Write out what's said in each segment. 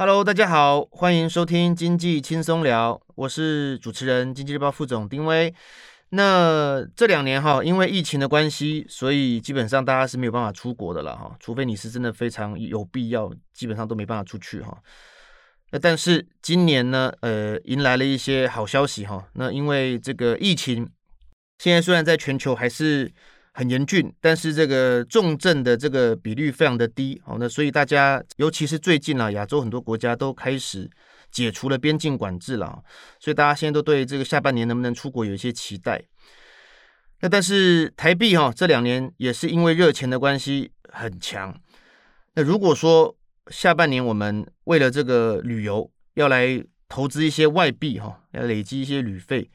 Hello，大家好，欢迎收听经济轻松聊，我是主持人经济日报副总丁威。那这两年哈，因为疫情的关系，所以基本上大家是没有办法出国的了哈，除非你是真的非常有必要，基本上都没办法出去哈。那但是今年呢，呃，迎来了一些好消息哈。那因为这个疫情，现在虽然在全球还是。很严峻，但是这个重症的这个比率非常的低，好，那所以大家，尤其是最近啊，亚洲很多国家都开始解除了边境管制了，所以大家现在都对这个下半年能不能出国有一些期待。那但是台币哈，这两年也是因为热钱的关系很强。那如果说下半年我们为了这个旅游要来投资一些外币哈，要累积一些旅费。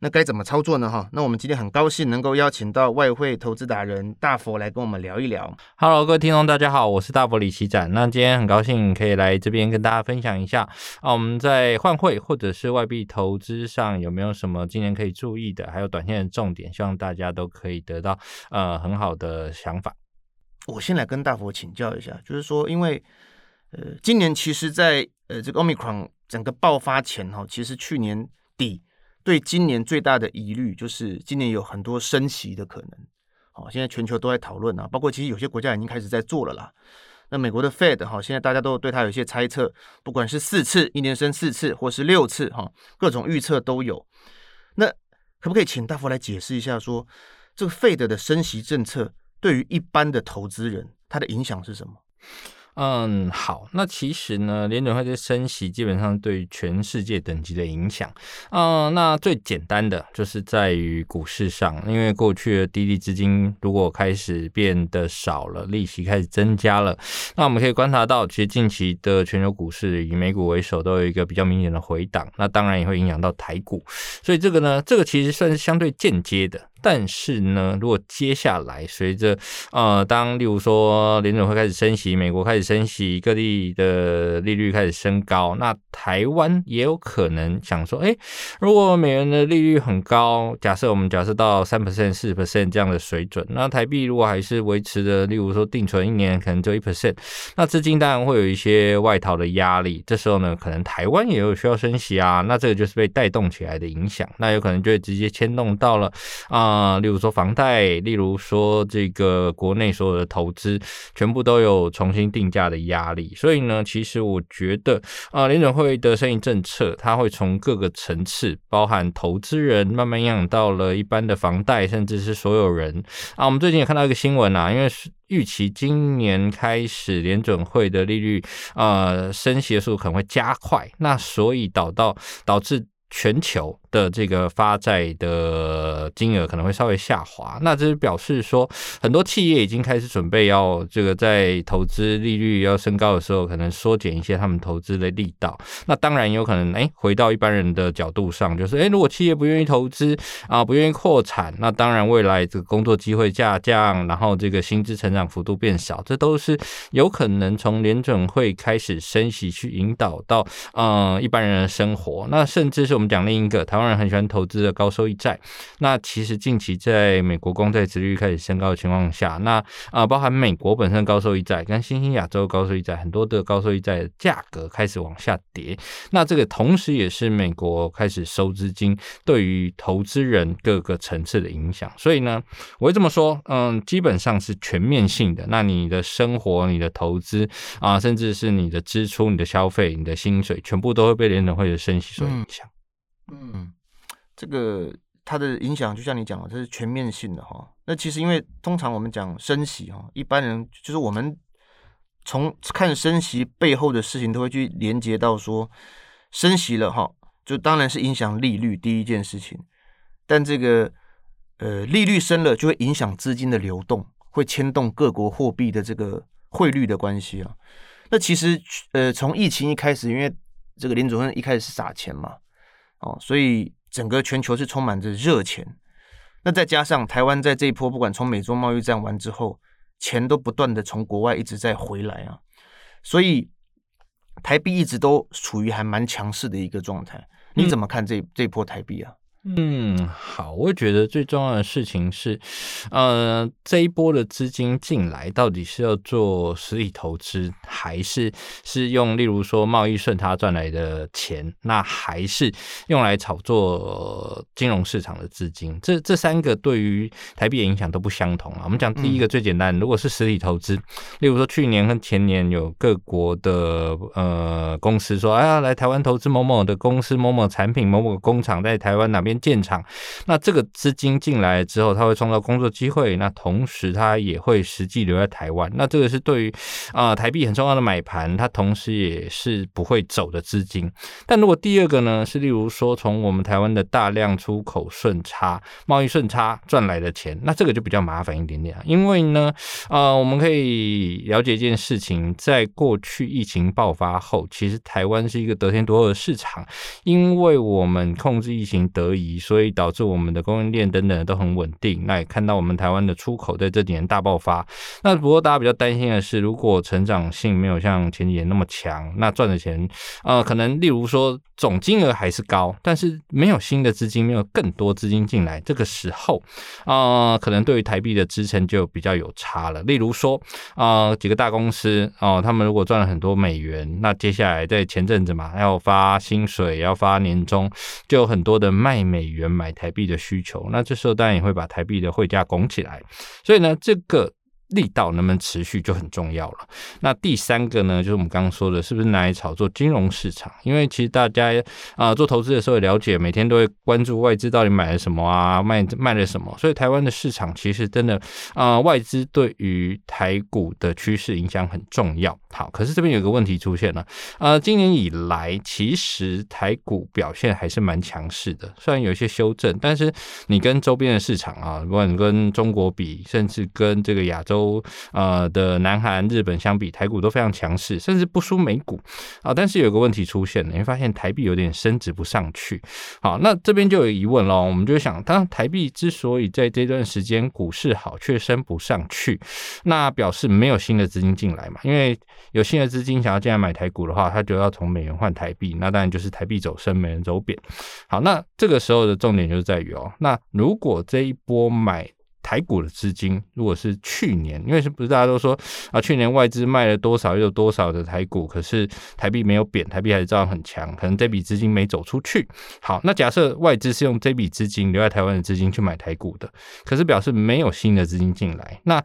那该怎么操作呢？哈，那我们今天很高兴能够邀请到外汇投资达人大佛来跟我们聊一聊。Hello，各位听众，大家好，我是大佛李奇展。那今天很高兴可以来这边跟大家分享一下啊，我们在换汇或者是外币投资上有没有什么今年可以注意的，还有短线的重点，希望大家都可以得到呃很好的想法。我先来跟大佛请教一下，就是说，因为呃，今年其实在呃这个 Omicron 整个爆发前哈，其实去年底。对今年最大的疑虑就是，今年有很多升息的可能。好，现在全球都在讨论啊，包括其实有些国家已经开始在做了啦。那美国的 Fed 哈，现在大家都对它有一些猜测，不管是四次一年升四次，或是六次哈，各种预测都有。那可不可以请大佛来解释一下说，说这个 Fed 的升息政策对于一般的投资人，它的影响是什么？嗯，好，那其实呢，联准会的升息基本上对全世界等级的影响，嗯，那最简单的就是在于股市上，因为过去的滴滴资金如果开始变得少了，利息开始增加了，那我们可以观察到，其实近期的全球股市以美股为首都有一个比较明显的回档，那当然也会影响到台股，所以这个呢，这个其实算是相对间接的。但是呢，如果接下来随着呃，当例如说联准会开始升息，美国开始升息，各地的利率开始升高，那台湾也有可能想说，哎，如果美元的利率很高，假设我们假设到三 percent、四 percent 这样的水准，那台币如果还是维持的，例如说定存一年可能就一 percent，那资金当然会有一些外逃的压力。这时候呢，可能台湾也有需要升息啊，那这个就是被带动起来的影响，那有可能就会直接牵动到了啊。啊，例如说房贷，例如说这个国内所有的投资，全部都有重新定价的压力。所以呢，其实我觉得啊，联准会的升息政策，它会从各个层次，包含投资人，慢慢影响到了一般的房贷，甚至是所有人。啊，我们最近也看到一个新闻啊，因为预期今年开始联准会的利率呃升息的速度可能会加快，那所以导到导致全球。的这个发债的金额可能会稍微下滑，那这是表示说很多企业已经开始准备要这个在投资利率要升高的时候，可能缩减一些他们投资的力道。那当然有可能，哎，回到一般人的角度上，就是哎，如果企业不愿意投资啊，不愿意扩产，那当然未来这个工作机会下降，然后这个薪资成长幅度变少，这都是有可能从联准会开始升息去引导到嗯一般人的生活。那甚至是我们讲另一个台湾人很喜欢投资的高收益债。那其实近期在美国公债殖利率开始升高的情况下，那啊，包含美国本身高收益债跟新兴亚洲高收益债，很多的高收益债的价格开始往下跌。那这个同时也是美国开始收资金对于投资人各个层次的影响。所以呢，我会这么说，嗯，基本上是全面性的。那你的生活、你的投资啊，甚至是你的支出、你的消费、你的薪水，全部都会被联准会的升息所影响。嗯嗯，这个它的影响就像你讲的，这是全面性的哈。那其实因为通常我们讲升息哈，一般人就是我们从看升息背后的事情，都会去连接到说升息了哈，就当然是影响利率第一件事情。但这个呃利率升了，就会影响资金的流动，会牵动各国货币的这个汇率的关系啊。那其实呃从疫情一开始，因为这个林主任一开始是撒钱嘛。哦，所以整个全球是充满着热钱，那再加上台湾在这一波，不管从美中贸易战完之后，钱都不断的从国外一直在回来啊，所以台币一直都处于还蛮强势的一个状态。你怎么看这这波台币啊？嗯，好，我觉得最重要的事情是，呃，这一波的资金进来，到底是要做实体投资，还是是用例如说贸易顺差赚来的钱，那还是用来炒作金融市场的资金？这这三个对于台币的影响都不相同啊。我们讲第一个最简单，如果是实体投资，例如说去年跟前年有各国的呃公司说，哎呀，来台湾投资某某的公司、某某产品、某某工厂在台湾哪边。建厂，那这个资金进来之后，它会创造工作机会，那同时它也会实际留在台湾，那这个是对于啊、台币很重要的买盘，它同时也是不会走的资金。但如果第二个呢，是例如说从我们台湾的大量出口顺差、贸易顺差赚来的钱，那这个就比较麻烦一点点，因为呢，啊、呃，我们可以了解一件事情，在过去疫情爆发后，其实台湾是一个得天独厚的市场，因为我们控制疫情得。所以导致我们的供应链等等都很稳定，那也看到我们台湾的出口在这几年大爆发。那不过大家比较担心的是，如果成长性没有像前几年那么强，那赚的钱，呃，可能例如说总金额还是高，但是没有新的资金，没有更多资金进来，这个时候，啊、可能对于台币的支撑就比较有差了。例如说，啊、几个大公司哦、他们如果赚了很多美元，那接下来在前阵子嘛，要发薪水，要发年终，就有很多的卖美。元买台币的需求，那这时候当然也会把台币的汇价拱起来，所以呢，这个。力道能不能持续就很重要了。那第三个呢，就是我们刚刚说的，是不是拿来炒作金融市场？因为其实大家啊、做投资的时候也了解，每天都会关注外资到底买了什么啊，卖卖了什么。所以台湾的市场其实真的啊、外资对于台股的趋势影响很重要。好，可是这边有个问题出现了啊、呃，今年以来其实台股表现还是蛮强势的，虽然有一些修正，但是你跟周边的市场啊，不管跟中国比，甚至跟这个亚洲。呃的南韩、日本相比，台股都非常强势，甚至不输美股啊。但是有个问题出现了，你会发现台币有点升值不上去。好，那这边就有疑问喽。我们就想，当台币之所以在这段时间股市好却升不上去，那表示没有新的资金进来嘛？因为有新的资金想要进来买台股的话，他就要从美元换台币，那当然就是台币走升，美元走贬。好，那这个时候的重点就是在于哦，那如果这一波买台股的资金，如果是去年，因为是不是大家都说啊，去年外资卖了多少又有多少的台股，可是台币没有贬，台币还是照样很强，可能这笔资金没走出去。好，那假设外资是用这笔资金留在台湾的资金去买台股的，可是表示没有新的资金进来，那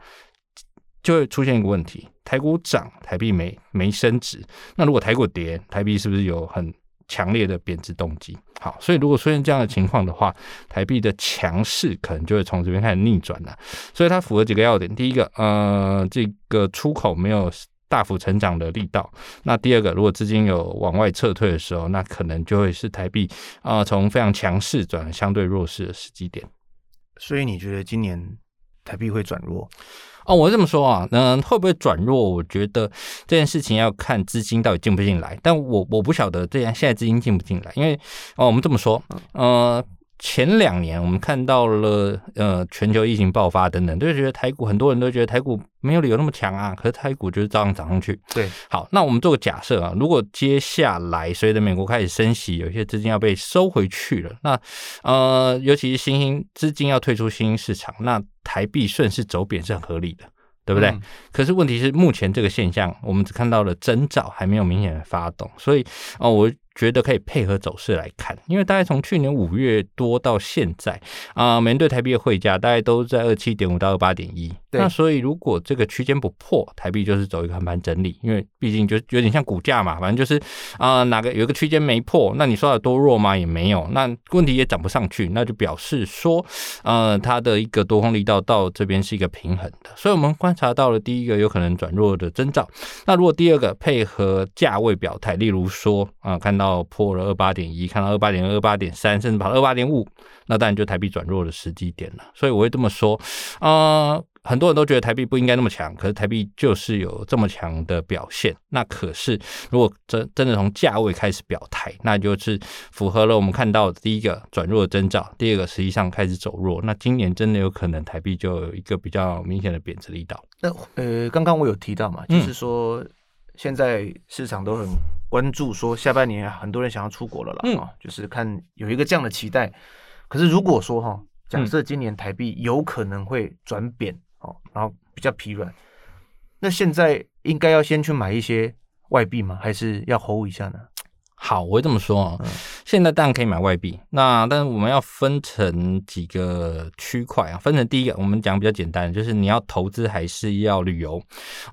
就会出现一个问题：台股涨，台币没没升值。那如果台股跌，台币是不是有很强烈的贬值动机？好，所以如果出现这样的情况的话，台币的强势可能就会从这边开始逆转了。所以它符合几个要点：第一个，呃，这个出口没有大幅成长的力道；那第二个，如果资金有往外撤退的时候，那可能就会是台币啊、从非常强势转相对弱势的时机点。所以你觉得今年台币会转弱？哦，我这么说啊，嗯，会不会转弱？我觉得这件事情要看资金到底进不进来。但我我不晓得这样现在资金进不进来，因为哦，我们这么说，呃。前两年我们看到了呃全球疫情爆发等等，都觉得台股很多人都觉得台股没有理由那么强啊，可是台股就是照样涨上去。对，好，那我们做个假设啊，如果接下来随着美国开始升息，有些资金要被收回去了，那呃尤其是新兴资金要退出新兴市场，那台币顺势走贬是很合理的，对不对？嗯、可是问题是目前这个现象，我们只看到了征兆，还没有明显的发动，所以哦、呃、我。觉得可以配合走势来看，因为大概从去年五月多到现在啊，美元对台币的汇价大概都在二七点五到二八点一。那所以如果这个区间不破，台币就是走一个横盘整理，因为毕竟就有点像股价嘛，反正就是啊、呃、哪个有一个区间没破，那你说有多弱吗？也没有，那问题也涨不上去，那就表示说呃它的一个多空力道到这边是一个平衡的。所以我们观察到了第一个有可能转弱的征兆。那如果第二个配合价位表态，例如说啊、呃、看到。到破了二八点一，看到二八点二、二八点三，甚至跑到二八点五，那当然就台币转弱的时机点了。所以我会这么说啊、呃，很多人都觉得台币不应该那么强，可是台币就是有这么强的表现。那可是如果真真的从价位开始表态，那就是符合了我们看到的第一个转弱的征兆，第二个实际上开始走弱。那今年真的有可能台币就有一个比较明显的贬值力道。那呃，刚刚我有提到嘛，就是说现在市场都很。关注说下半年很多人想要出国了啦，嗯，就是看有一个这样的期待，可是如果说哈，假设今年台币有可能会转贬哦，然后比较疲软，那现在应该要先去买一些外币吗？还是要 hold 一下呢？好，我会这么说啊。现在当然可以买外币，那但是我们要分成几个区块啊。分成第一个，我们讲比较简单，就是你要投资还是要旅游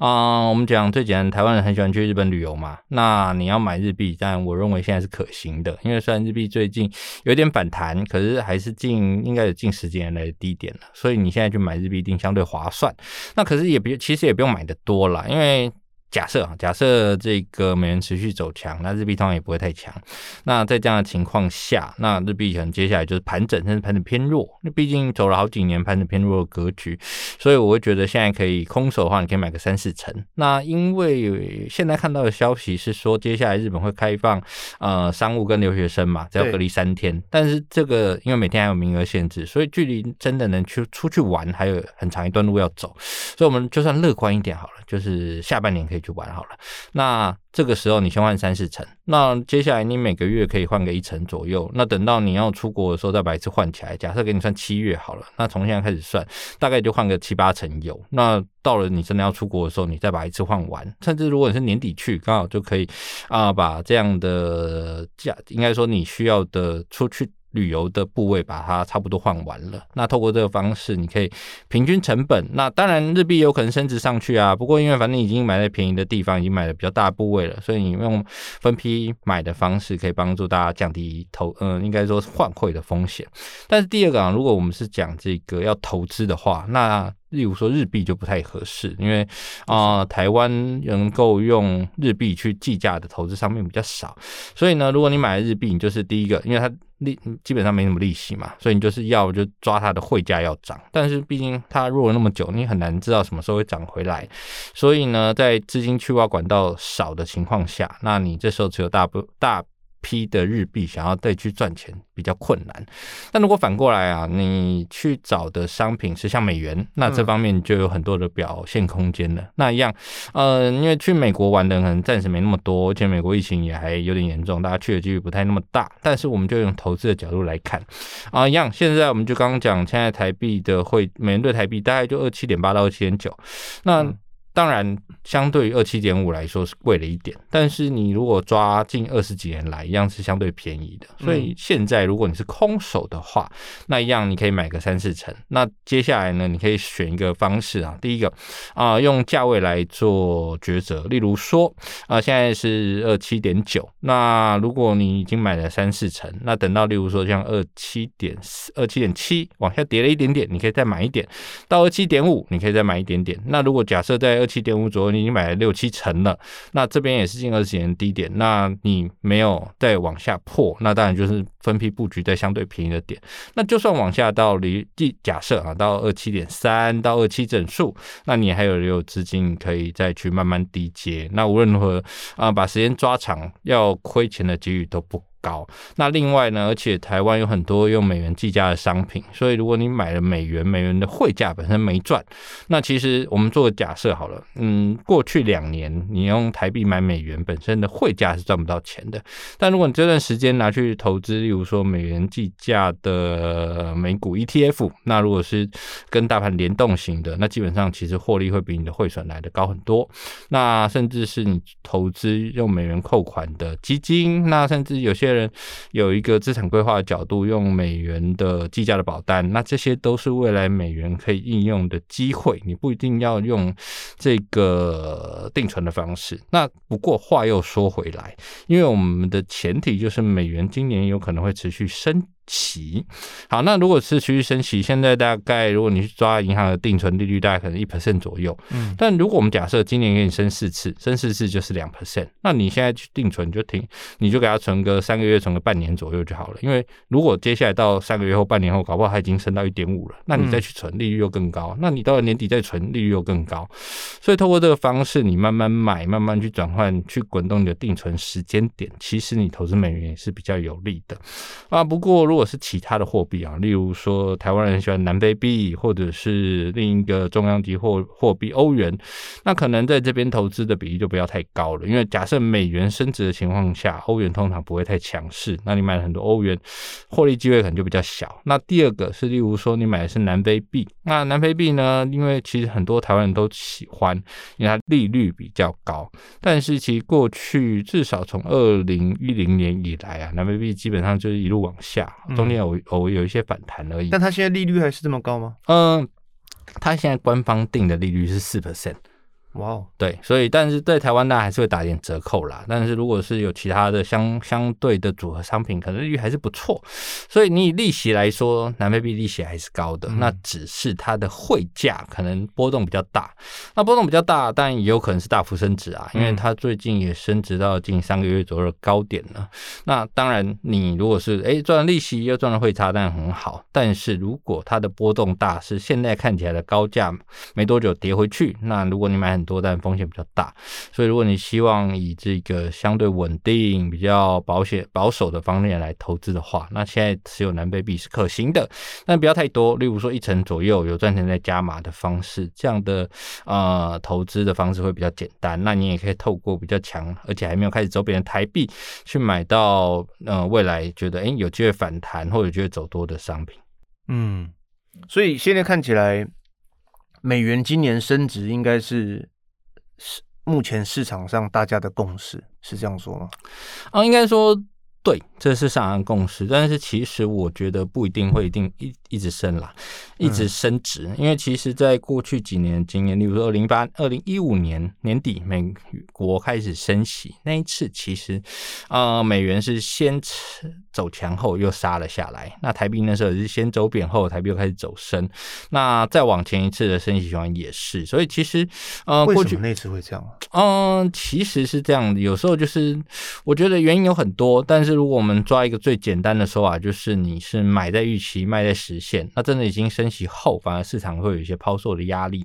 啊？我们讲最简单，台湾人很喜欢去日本旅游嘛。那你要买日币，但我认为现在是可行的，因为虽然日币最近有点反弹，可是还是近应该有近十几年来的低点了。所以你现在去买日币一定相对划算。那可是也不，其实也不用买的多啦，因为。假设啊，假设这个美元持续走强，那日币通常也不会太强。那在这样的情况下，那日币可能接下来就是盘整，甚至盘整偏弱。那毕竟走了好几年盘整偏弱的格局，所以我会觉得现在可以空手的话，你可以买个三四成。那因为现在看到的消息是说，接下来日本会开放呃商务跟留学生嘛，只要隔离三天。但是这个因为每天还有名额限制，所以距离真的能去出去玩还有很长一段路要走。所以我们就算乐观一点好了，就是下半年可以。就玩好了，那这个时候你先换三四层，那接下来你每个月可以换个一层左右，那等到你要出国的时候再把一次换起来。假设给你算七月好了，那从现在开始算，大概就换个七八层有。那到了你真的要出国的时候，你再把一次换完，甚至如果你是年底去，刚好就可以啊、把这样的价，应该说你需要的出去。旅游的部位把它差不多换完了，那透过这个方式，你可以平均成本。那当然日币有可能升值上去啊，不过因为反正已经买在便宜的地方，已经买了比较大部位了，所以你用分批买的方式可以帮助大家降低投，嗯，应该说是换汇的风险。但是第二个啊，如果我们是讲这个要投资的话，那例如说日币就不太合适，因为啊、台湾能够用日币去计价的投资商品比较少，所以呢，如果你买日币，你就是第一个，因为它利基本上没什么利息嘛，所以你就是要就抓它的汇价要涨，但是毕竟它弱了那么久，你很难知道什么时候会涨回来，所以呢，在资金去挖管道少的情况下，那你这时候只有大不大。批的日币想要再去赚钱比较困难，但如果反过来啊，你去找的商品是像美元，那这方面就有很多的表现空间了。嗯、那一样，呃，因为去美国玩的人可能暂时没那么多，而且美国疫情也还有点严重，大家去的几率不太那么大。但是我们就用投资的角度来看啊，一样，现在我们就刚刚讲，现在台币的汇美元兑台币大概就二七点八到二七点九，那。嗯当然，相对于二七点五来说是贵了一点，但是你如果抓近二十几年来，一样是相对便宜的。所以现在如果你是空手的话，那一样你可以买个三四成。那接下来呢，你可以选一个方式啊，第一个啊、呃，用价位来做抉择。例如说啊、呃，现在是二七点九，那如果你已经买了三四成，那等到例如说像二七点四、二七点七往下跌了一点点，你可以再买一点。到二七点五，你可以再买一点点。那如果假设在二七点五左右，你已经买了六七成了，那这边也是近二十年低点，那你没有再往下破，那当然就是分批布局在相对便宜的点。那就算往下到离，假设啊，到二七点三到二七整数，那你还有留有资金可以再去慢慢低接。那无论如何啊，把时间抓长，要亏钱的几率都不高。那另外呢，而且台湾有很多用美元计价的商品，所以如果你买了美元，美元的汇价本身没赚，那其实我们做个假设好了，嗯，过去两年你用台币买美元，本身的汇价是赚不到钱的。但如果你这段时间拿去投资，例如说美元计价的美股 ETF，那如果是跟大盘联动型的，那基本上其实获利会比你的汇损来的高很多。那甚至是你投资用美元扣款的基金，那甚至有些。人有一个资产规划的角度，用美元的计价的保单，那这些都是未来美元可以应用的机会。你不一定要用这个定存的方式。那不过话又说回来，因为我们的前提就是美元今年有可能会持续升。息好，那如果是持续升息，现在大概如果你去抓银行的定存利率，大概可能一 percent 左右。嗯，但如果我们假设今年给你升四次，升四次就是两 percent，那你现在去定存就停，你就给它存个三个月，存个半年左右就好了。因为如果接下来到三个月后、半年后，搞不好它已经升到一点五了，那你再去存利率又更高。那你到了年底再存利率又更高。所以透过这个方式，你慢慢买，慢慢去转换，去滚动你的定存时间点，其实你投资美元也是比较有利的啊。不过如果如果是其他的货币啊，例如说台湾人喜欢南非币，或者是另一个中央级货货币欧元，那可能在这边投资的比例就不要太高了，因为假设美元升值的情况下，欧元通常不会太强势，那你买了很多欧元，获利机会可能就比较小。那第二个是，例如说你买的是南非币，那南非币呢，因为其实很多台湾人都喜欢，因为它利率比较高，但是其过去至少从二零一零年以来啊，南非币基本上就是一路往下，中间偶偶有一些反弹而已。但它现在利率还是这么高吗？嗯，它现在官方定的利率是四 percent。哇哦，对，所以但是在台湾呢还是会打点折扣啦。但是如果是有其他的相相对的组合商品，可能利率还是不错。所以你以利息来说，南非币利息还是高的，嗯、那只是它的汇价可能波动比较大。那波动比较大，但也有可能是大幅升值啊，因为它最近也升值到近三个月左右的高点了。嗯、那当然，你如果是哎赚了利息又赚了汇差，当然很好。但是如果它的波动大，是现在看起来的高价，没多久跌回去，那如果你买很多，但风险比较大，所以如果你希望以这个相对稳定、比较保险、保守的方面来投资的话，那现在持有南非币是可行的，但不要太多。例如说一成左右，有赚钱再加码的方式，这样的呃投资的方式会比较简单。那你也可以透过比较强，而且还没有开始走贬的台币，去买到呃未来觉得诶有机会反弹或者觉得走多的商品。嗯，所以现在看起来。美元今年升值应该是是目前市场上大家的共识，是这样说吗？啊，应该说对，这是上岸共识。但是其实我觉得不一定会一定一一直升啦，一直升值。嗯、因为其实在过去几年经验，例如说二零一八、二零一五年年底，美国开始升息那一次，其实啊、呃，美元是先。走强后又杀了下来，那台币那时候是先走贬后，台币又开始走升。那再往前一次的升息循环也是，所以其实呃，为什么那次会这样？嗯、呃，其实是这样的，有时候就是我觉得原因有很多，但是如果我们抓一个最简单的说法，就是你是买在预期，卖在实现，那真的已经升息后，反而市场会有一些抛售的压力。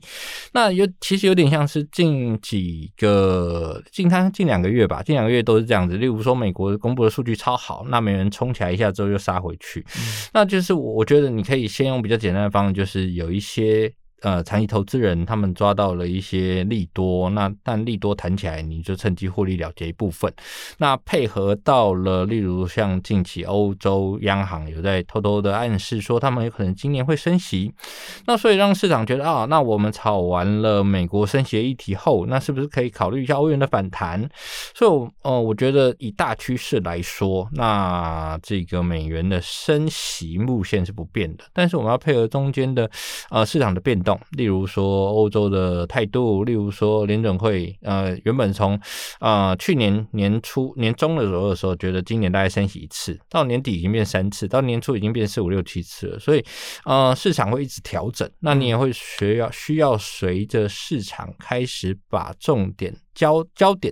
那有其实有点像是近几个近它近两个月吧，近两个月都是这样子。例如说美国公布的数据超好，那美元。冲起来一下之后又杀回去，嗯、那就是我我觉得你可以先用比较简单的方式，就是有一些。呃，长期投资人他们抓到了一些利多，那但利多弹起来，你就趁机获利了结一部分。那配合到了，例如像近期欧洲央行有在偷偷的暗示说，他们有可能今年会升息，那所以让市场觉得啊，那我们炒完了美国升息的议题后，那是不是可以考虑一下欧元的反弹？所以，呃，我觉得以大趋势来说，那这个美元的升息路线是不变的，但是我们要配合中间的呃市场的变动。例如说欧洲的态度，例如说联准会，呃，原本从呃去年年初年中的时候的时候，觉得今年大概升息一次，到年底已经变三次，到年初已经变四五六七次了，所以呃市场会一直调整，那你也会需要需要随着市场开始把重点焦焦点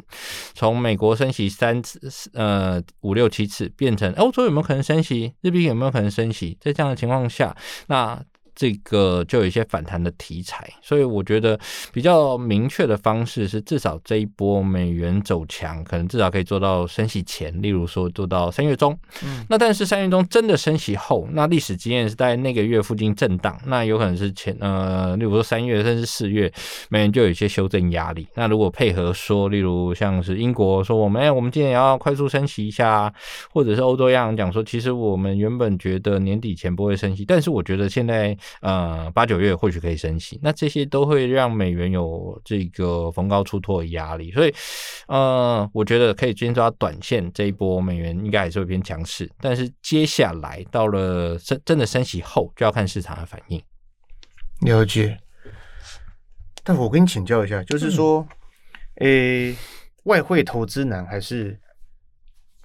从美国升息三次，呃五六七次变成欧洲有没有可能升息，日币有没有可能升息，在这样的情况下，那。这个就有一些反弹的题材，所以我觉得比较明确的方式是，至少这一波美元走强，可能至少可以做到升息前，例如说做到三月中。嗯，那但是三月中真的升息后，那历史经验是在那个月附近震荡，那有可能是前呃，例如说三月甚至四月，美元就有一些修正压力。那如果配合说，例如像是英国说我们哎，我们今年要快速升息一下，或者是欧洲央行讲说，其实我们原本觉得年底前不会升息，但是我觉得现在。呃，八九月或许可以升息，那这些都会让美元有这个逢高出脱的压力，所以呃，我觉得可以先抓短线这一波美元应该还是会偏强势，但是接下来到了真真的升息后，就要看市场的反应。了解，但我跟你请教一下，就是说，诶、嗯欸，外汇投资难还是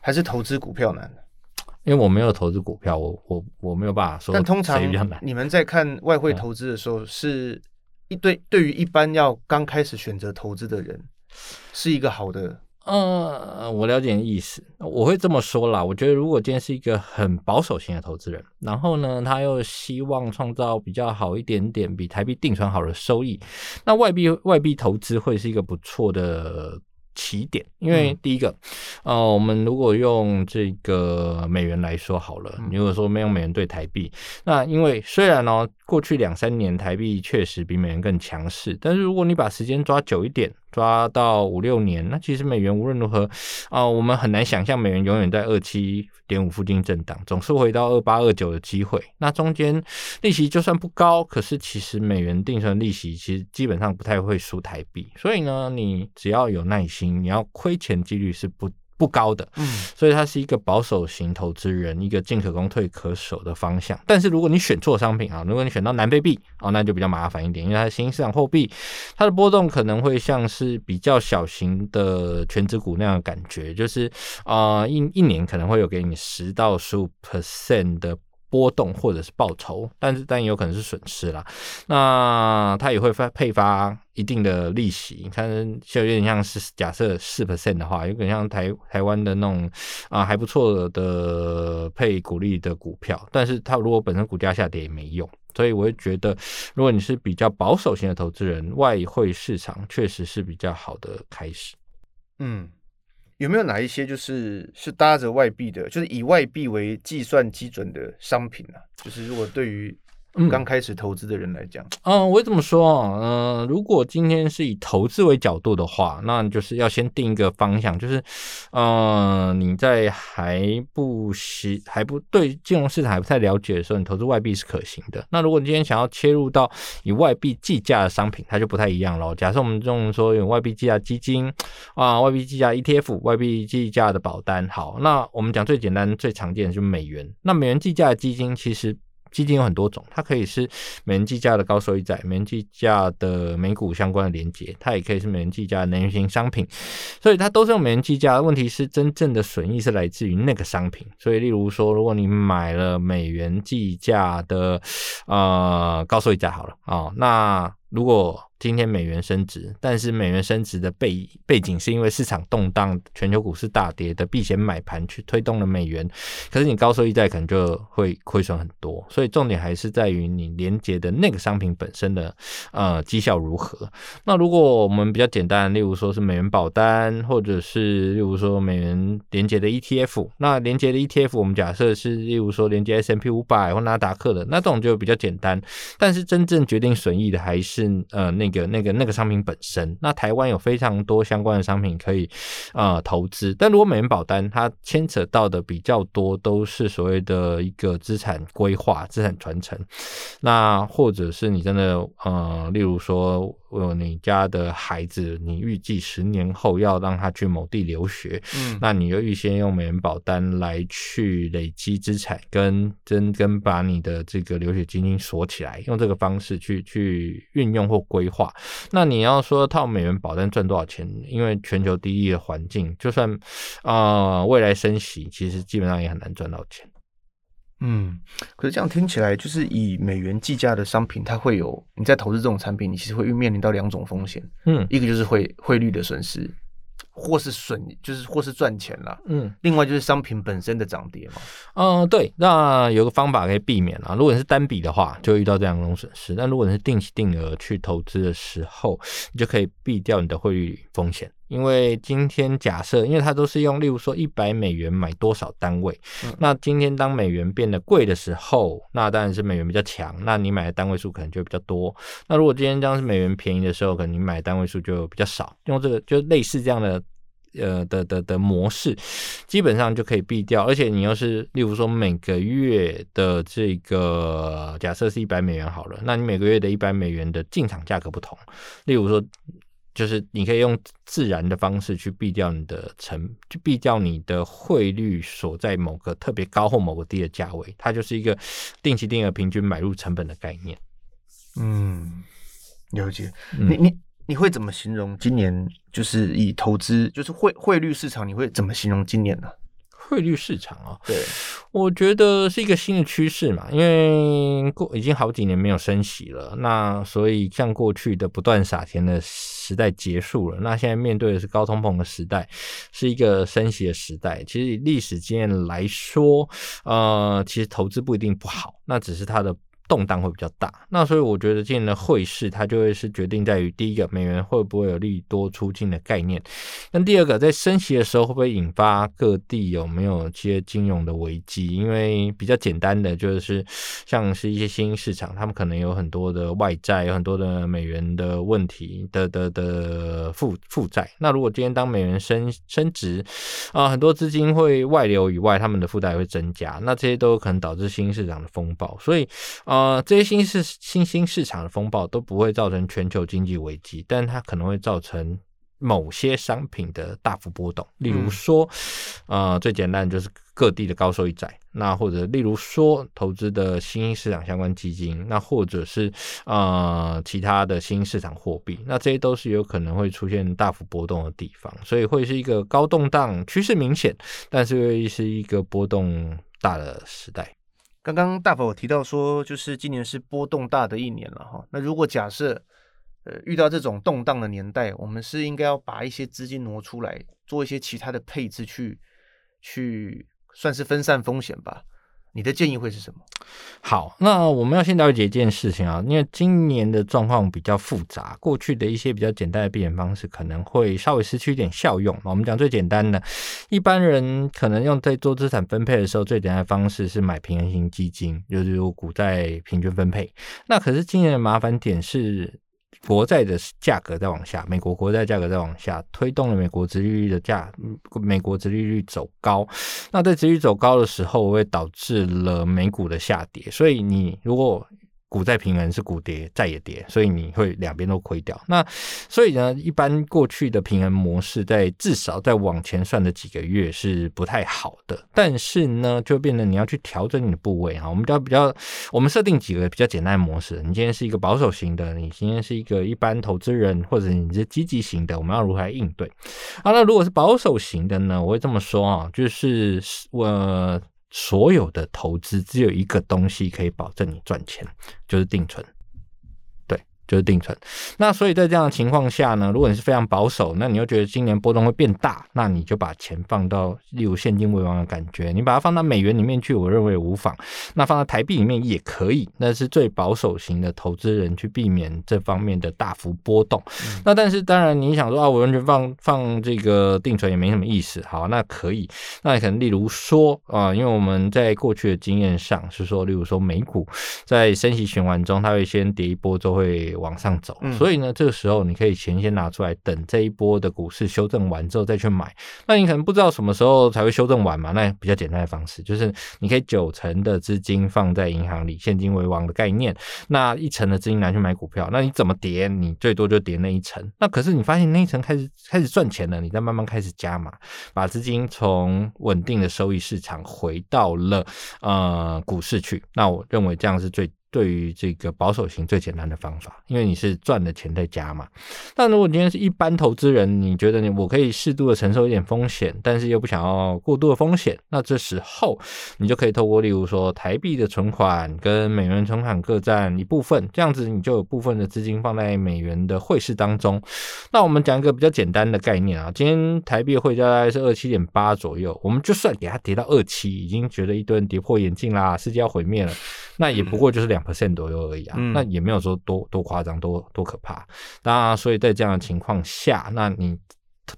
还是投资股票难？因为我没有投资股票，我我我没有办法说。但通常你们在看外汇投资的时候，是一对对于一般要刚开始选择投资的人，是一个好的。嗯，我了解你的意思。我会这么说啦，我觉得如果今天是一个很保守型的投资人，然后呢，他又希望创造比较好一点点，比台币定存好的收益，那外币外币投资会是一个不错的。起点，因为第一个，嗯、呃，我们如果用这个美元来说好了，如果说没有美元兑台币，那因为虽然呢、哦，过去两三年台币确实比美元更强势，但是如果你把时间抓久一点，抓到五六年，那其实美元无论如何啊、我们很难想象美元永远在二七点五附近震荡，总是回到二八二九的机会。那中间利息就算不高，可是其实美元定存利息其实基本上不太会输台币，所以呢，你只要有耐心，你要亏钱几率是不。不高的，嗯，所以它是一个保守型投资人，一个进可攻退可守的方向。但是如果你选错商品啊，如果你选到南非币哦，那就比较麻烦一点，因为它是新兴市场货币，它的波动可能会像是比较小型的全职股那样的感觉，就是啊、呃，一一年可能会有给你十到十五 percent 的。波动或者是报酬，但是但也有可能是损失啦。那它也会发配发一定的利息，你看就有点像是假设四 percent 的话，有点像台台湾的那种啊还不错的配股利的股票。但是它如果本身股价下跌也没用，所以我会觉得，如果你是比较保守型的投资人，外汇市场确实是比较好的开始。嗯。有没有哪一些就是是搭着外币的，就是以外币为计算基准的商品啊？就是如果对于刚开始投资的人来讲，嗯，嗯，我怎么说啊？嗯，如果今天是以投资为角度的话，那就是要先定一个方向，就是，嗯，你在还不习还不对金融市场还不太了解的时候，你投资外币是可行的。那如果你今天想要切入到以外币计价的商品，它就不太一样了。假设我们这种说有外币计价基金啊，外币计价 ETF，外币计价的保单，好，那我们讲最简单最常见的就是美元。那美元计价的基金其实。基金有很多种，它可以是美元计价的高收益债，美元计价的美股相关的连接，它也可以是美元计价的能源型商品，所以它都是用美元计价。问题是真正的损益是来自于那个商品，所以例如说，如果你买了美元计价的呃高收益债好了啊、哦，那如果今天美元升值，但是美元升值的背背景是因为市场动荡、全球股市大跌的避险买盘去推动了美元，可是你高收益债可能就会亏损很多，所以重点还是在于你连接的那个商品本身的呃绩效如何。那如果我们比较简单，例如说是美元保单，或者是例如说美元连接的 ETF，那连接的 ETF 我们假设是例如说连接 S&P 五百或纳达克的，那这种就比较简单。但是真正决定损益的还是呃那。那个、那个、那个商品本身，那台湾有非常多相关的商品可以呃投资，但如果美元保单，它牵扯到的比较多，都是所谓的一个资产规划、资产传承，那或者是你真的呃，例如说。呃，你家的孩子，你预计十年后要让他去某地留学，嗯，那你就预先用美元保单来去累积资产，跟真跟把你的这个留学基金锁起来，用这个方式去去运用或规划。那你要说套美元保单赚多少钱？因为全球第一的环境，就算啊、呃、未来升息，其实基本上也很难赚到钱。嗯，可是这样听起来，就是以美元计价的商品，它会有你在投资这种产品，你其实会面临到两种风险。嗯，一个就是汇汇率的损失，或是损，就是或是赚钱啦。嗯，另外就是商品本身的涨跌嘛。嗯，对，那有个方法可以避免啊。如果你是单笔的话，就会遇到这两种损失；但如果你是定期定额去投资的时候，你就可以避掉你的汇率风险。因为今天假设，因为它都是用，例如说一百美元买多少单位，嗯，那今天当美元变得贵的时候，那当然是美元比较强，那你买的单位数可能就比较多。那如果今天当是美元便宜的时候，可能你买的单位数就比较少。用这个就类似这样的呃的的的模式，基本上就可以避掉。而且你又是例如说每个月的这个假设是一百美元好了，那你每个月的一百美元的进场价格不同，例如说。就是你可以用自然的方式去避掉你的成，去避掉你的汇率所在某个特别高或某个低的价位，它就是一个定期定额平均买入成本的概念。嗯，了解。嗯、你你你会怎么形容今年？就是以投资，就是汇汇率市场，你会怎么形容今年呢？汇率市场啊，对，我觉得是一个新的趋势嘛，因为过已经好几年没有升息了，那所以像过去的不断撒钱的时代结束了，那现在面对的是高通膨的时代，是一个升息的时代。其实以历史经验来说，呃，其实投资不一定不好，那只是它的动荡会比较大。那所以我觉得今年的汇市它就会是决定在于第一个，美元会不会有利多出尽的概念；那第二个，在升息的时候会不会引发各地有没有一些金融的危机？因为比较简单的就是像是一些新兴市场，他们可能有很多的外债，有很多的美元的问题的的的负负债。那如果今天当美元升升值啊、很多资金会外流以外，他们的负债会增加，那这些都可能导致新兴市场的风暴。所以啊、这些新市新兴市场的风暴都不会造成全球经济危机，但它可能会造成某些商品的大幅波动。例如说，啊、呃，最简单就是各地的高收益债。那或者例如说投资的新兴市场相关基金，那或者是呃其他的新兴市场货币，那这些都是有可能会出现大幅波动的地方，所以会是一个高动荡趋势明显，但是又是一个波动大的时代。刚刚大宝提到说，就是今年是波动大的一年了哈。那如果假设呃遇到这种动荡的年代，我们是应该要把一些资金挪出来，做一些其他的配置去去。算是分散风险吧，你的建议会是什么？好，那我们要先了解一件事情啊，因为今年的状况比较复杂，过去的一些比较简单的避险方式可能会稍微失去一点效用。我们讲最简单的，一般人可能用在做资产分配的时候，最简单的方式是买平衡型基金，就是有股债平均分配。那可是今年的麻烦点是。国债的价格在往下，美国国债价格在往下，推动了美国殖利率的价，美国殖利率走高。那在殖利率走高的时候，会导致了美股的下跌。所以你如果股债平衡是股跌，债也跌，所以你会两边都亏掉。那所以呢，一般过去的平衡模式，在至少在往前算的几个月是不太好的。但是呢，就变得你要去调整你的部位哈。我们比较比较，我们设定几个比较简单的模式。你今天是一个保守型的，你今天是一个一般投资人，或者你是积极型的，我们要如何来应对？好，那如果是保守型的呢？我会这么说啊，就是我。所有的投资只有一个东西可以保证你赚钱，就是定存。就是定存，那所以在这样的情况下呢，如果你是非常保守，那你又觉得今年波动会变大，那你就把钱放到例如现金为王的感觉，你把它放到美元里面去，我认为无妨。那放到台币里面也可以，那是最保守型的投资人去避免这方面的大幅波动。嗯、那但是当然你想说啊，我完全放放这个定存也没什么意思。好，那可以，那你可能例如说啊，因为我们在过去的经验上是说，例如说美股在升息循环中，它会先跌一波就会。往上走，所以呢，这个时候你可以钱先拿出来，等这一波的股市修正完之后再去买。那你可能不知道什么时候才会修正完嘛？那比较简单的方式就是，你可以九成的资金放在银行里，现金为王的概念。那一成的资金拿去买股票，那你怎么叠，你最多就叠那一层。那可是你发现那一层开始开始赚钱了，你再慢慢开始加码，把资金从稳定的收益市场回到了呃股市去。那我认为这样是最。对于这个保守型最简单的方法，因为你是赚了钱再加嘛。但如果你今天是一般投资人，你觉得你我可以适度的承受一点风险，但是又不想要过度的风险，那这时候你就可以透过例如说台币的存款跟美元存款各占一部分，这样子你就有部分的资金放在美元的汇市当中。那我们讲一个比较简单的概念啊，今天台币汇价大概是二七点八左右，我们就算给它跌到二七，已经觉得一堆人跌破眼镜啦，世界要毁灭了，那也不过就是两。Percent 左右而已啊，嗯、那也没有说多多夸张，多多可怕。那所以在这样的情况下，那你。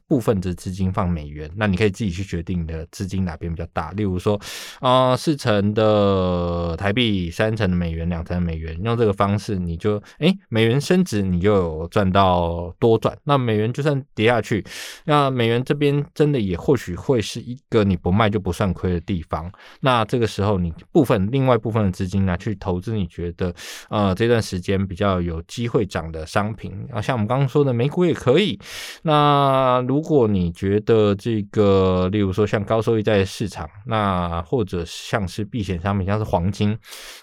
部分的资金放美元，那你可以自己去决定你的资金哪边比较大。例如说，啊、呃，四成的台币，三成的美元，两成的美元，用这个方式，你就哎、美元升值，你就有赚到多赚。那美元就算跌下去，那美元这边真的也或许会是一个你不卖就不算亏的地方。那这个时候，你部分另外部分的资金拿去投资，你觉得呃这段时间比较有机会涨的商品啊，像我们刚刚说的美股也可以。那如果你觉得这个，例如说像高收益债市场，那或者像是避险商品，像是黄金，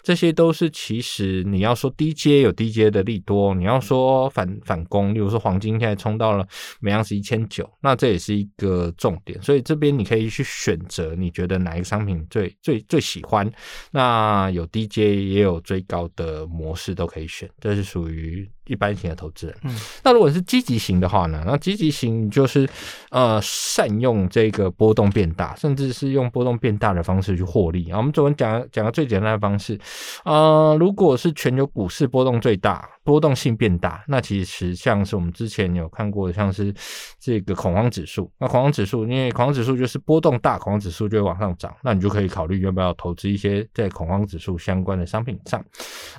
这些都是其实你要说低阶有低阶的利多，你要说反反攻，例如说黄金现在冲到了每盎司一千九，那这也是一个重点。所以这边你可以去选择你觉得哪一个商品最最最喜欢，那有低阶也有追高的模式都可以选，这是属于。一般型的投资人。嗯，那如果是积极型的话呢？那积极型就是呃善用这个波动变大，甚至是用波动变大的方式去获利啊。我们昨天讲讲个最简单的方式，呃，如果是全球股市波动最大。波动性变大，那其实像是我们之前有看过的，像是这个恐慌指数。那恐慌指数，因为恐慌指数就是波动大，恐慌指数就会往上涨。那你就可以考虑要不要投资一些在恐慌指数相关的商品上。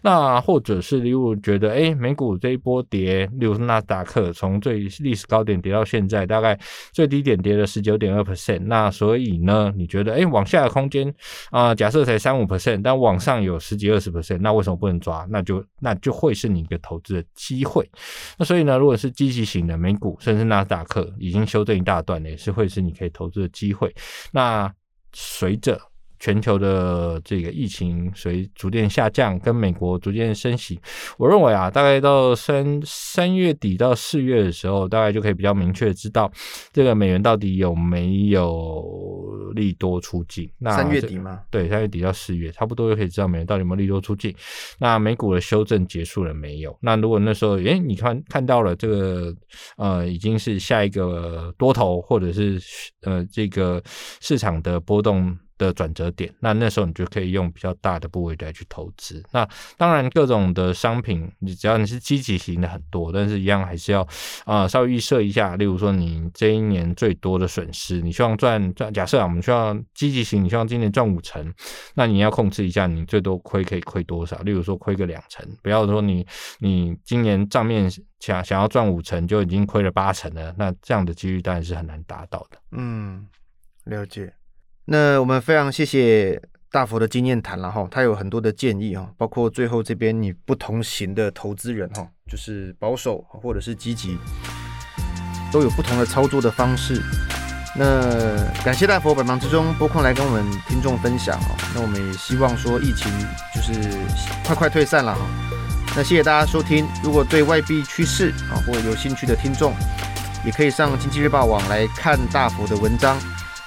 那或者是例如觉得，哎，美股这一波跌，例如纳斯达克从最历史高点跌到现在，大概最低点跌了十九点二 percent。那所以呢，你觉得，哎，往下的空间啊、假设才三五 percent，但往上有十几二十 percent，那为什么不能抓？那就那就会是你一个。投资的机会，那所以呢，如果是积极型的美股，甚至纳斯达克已经修正一大段，也是会是你可以投资的机会。那随着全球的这个疫情随逐渐下降，跟美国逐渐升息，我认为啊，大概到三三月底到四月的时候，大概就可以比较明确知道这个美元到底有没有利多出境。那三月底吗？对，三月底到四月，差不多就可以知道美元到底有没有利多出境。那美股的修正结束了没有？那如果那时候，诶，你看看到了这个，呃，已经是下一个多头，或者是呃这个市场的波动。的转折点，那那时候你就可以用比较大的部位来去投资。那当然，各种的商品，你只要你是积极型的很多，但是一样还是要啊、稍微预设一下。例如说，你这一年最多的损失，你希望赚赚，假设啊，我们需要积极型，你希望今年赚五成，那你要控制一下，你最多亏可以亏多少？例如说，亏个两成，不要说你你今年账面想想要赚五成，就已经亏了八成了，那这样的几率当然是很难达到的。嗯，了解。那我们非常谢谢大佛的经验谈了哈，他有很多的建议哈，包括最后这边你不同型的投资人哈，就是保守或者是积极，都有不同的操作的方式。那感谢大佛百忙之中拨空来跟我们听众分享哦。那我们也希望说疫情就是快快退散了哈。那谢谢大家收听，如果对外币趋势啊或有兴趣的听众，也可以上经济日报网来看大佛的文章。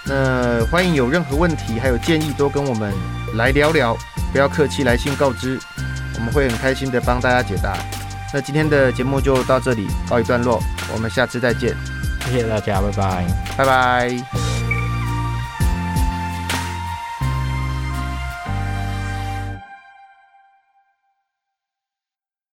那欢迎有任何问题还有建议都跟我们来聊聊，不要客气，来信告知，我们会很开心的帮大家解答。那今天的节目就到这里告一段落，我们下次再见，谢谢大家，拜拜，拜拜。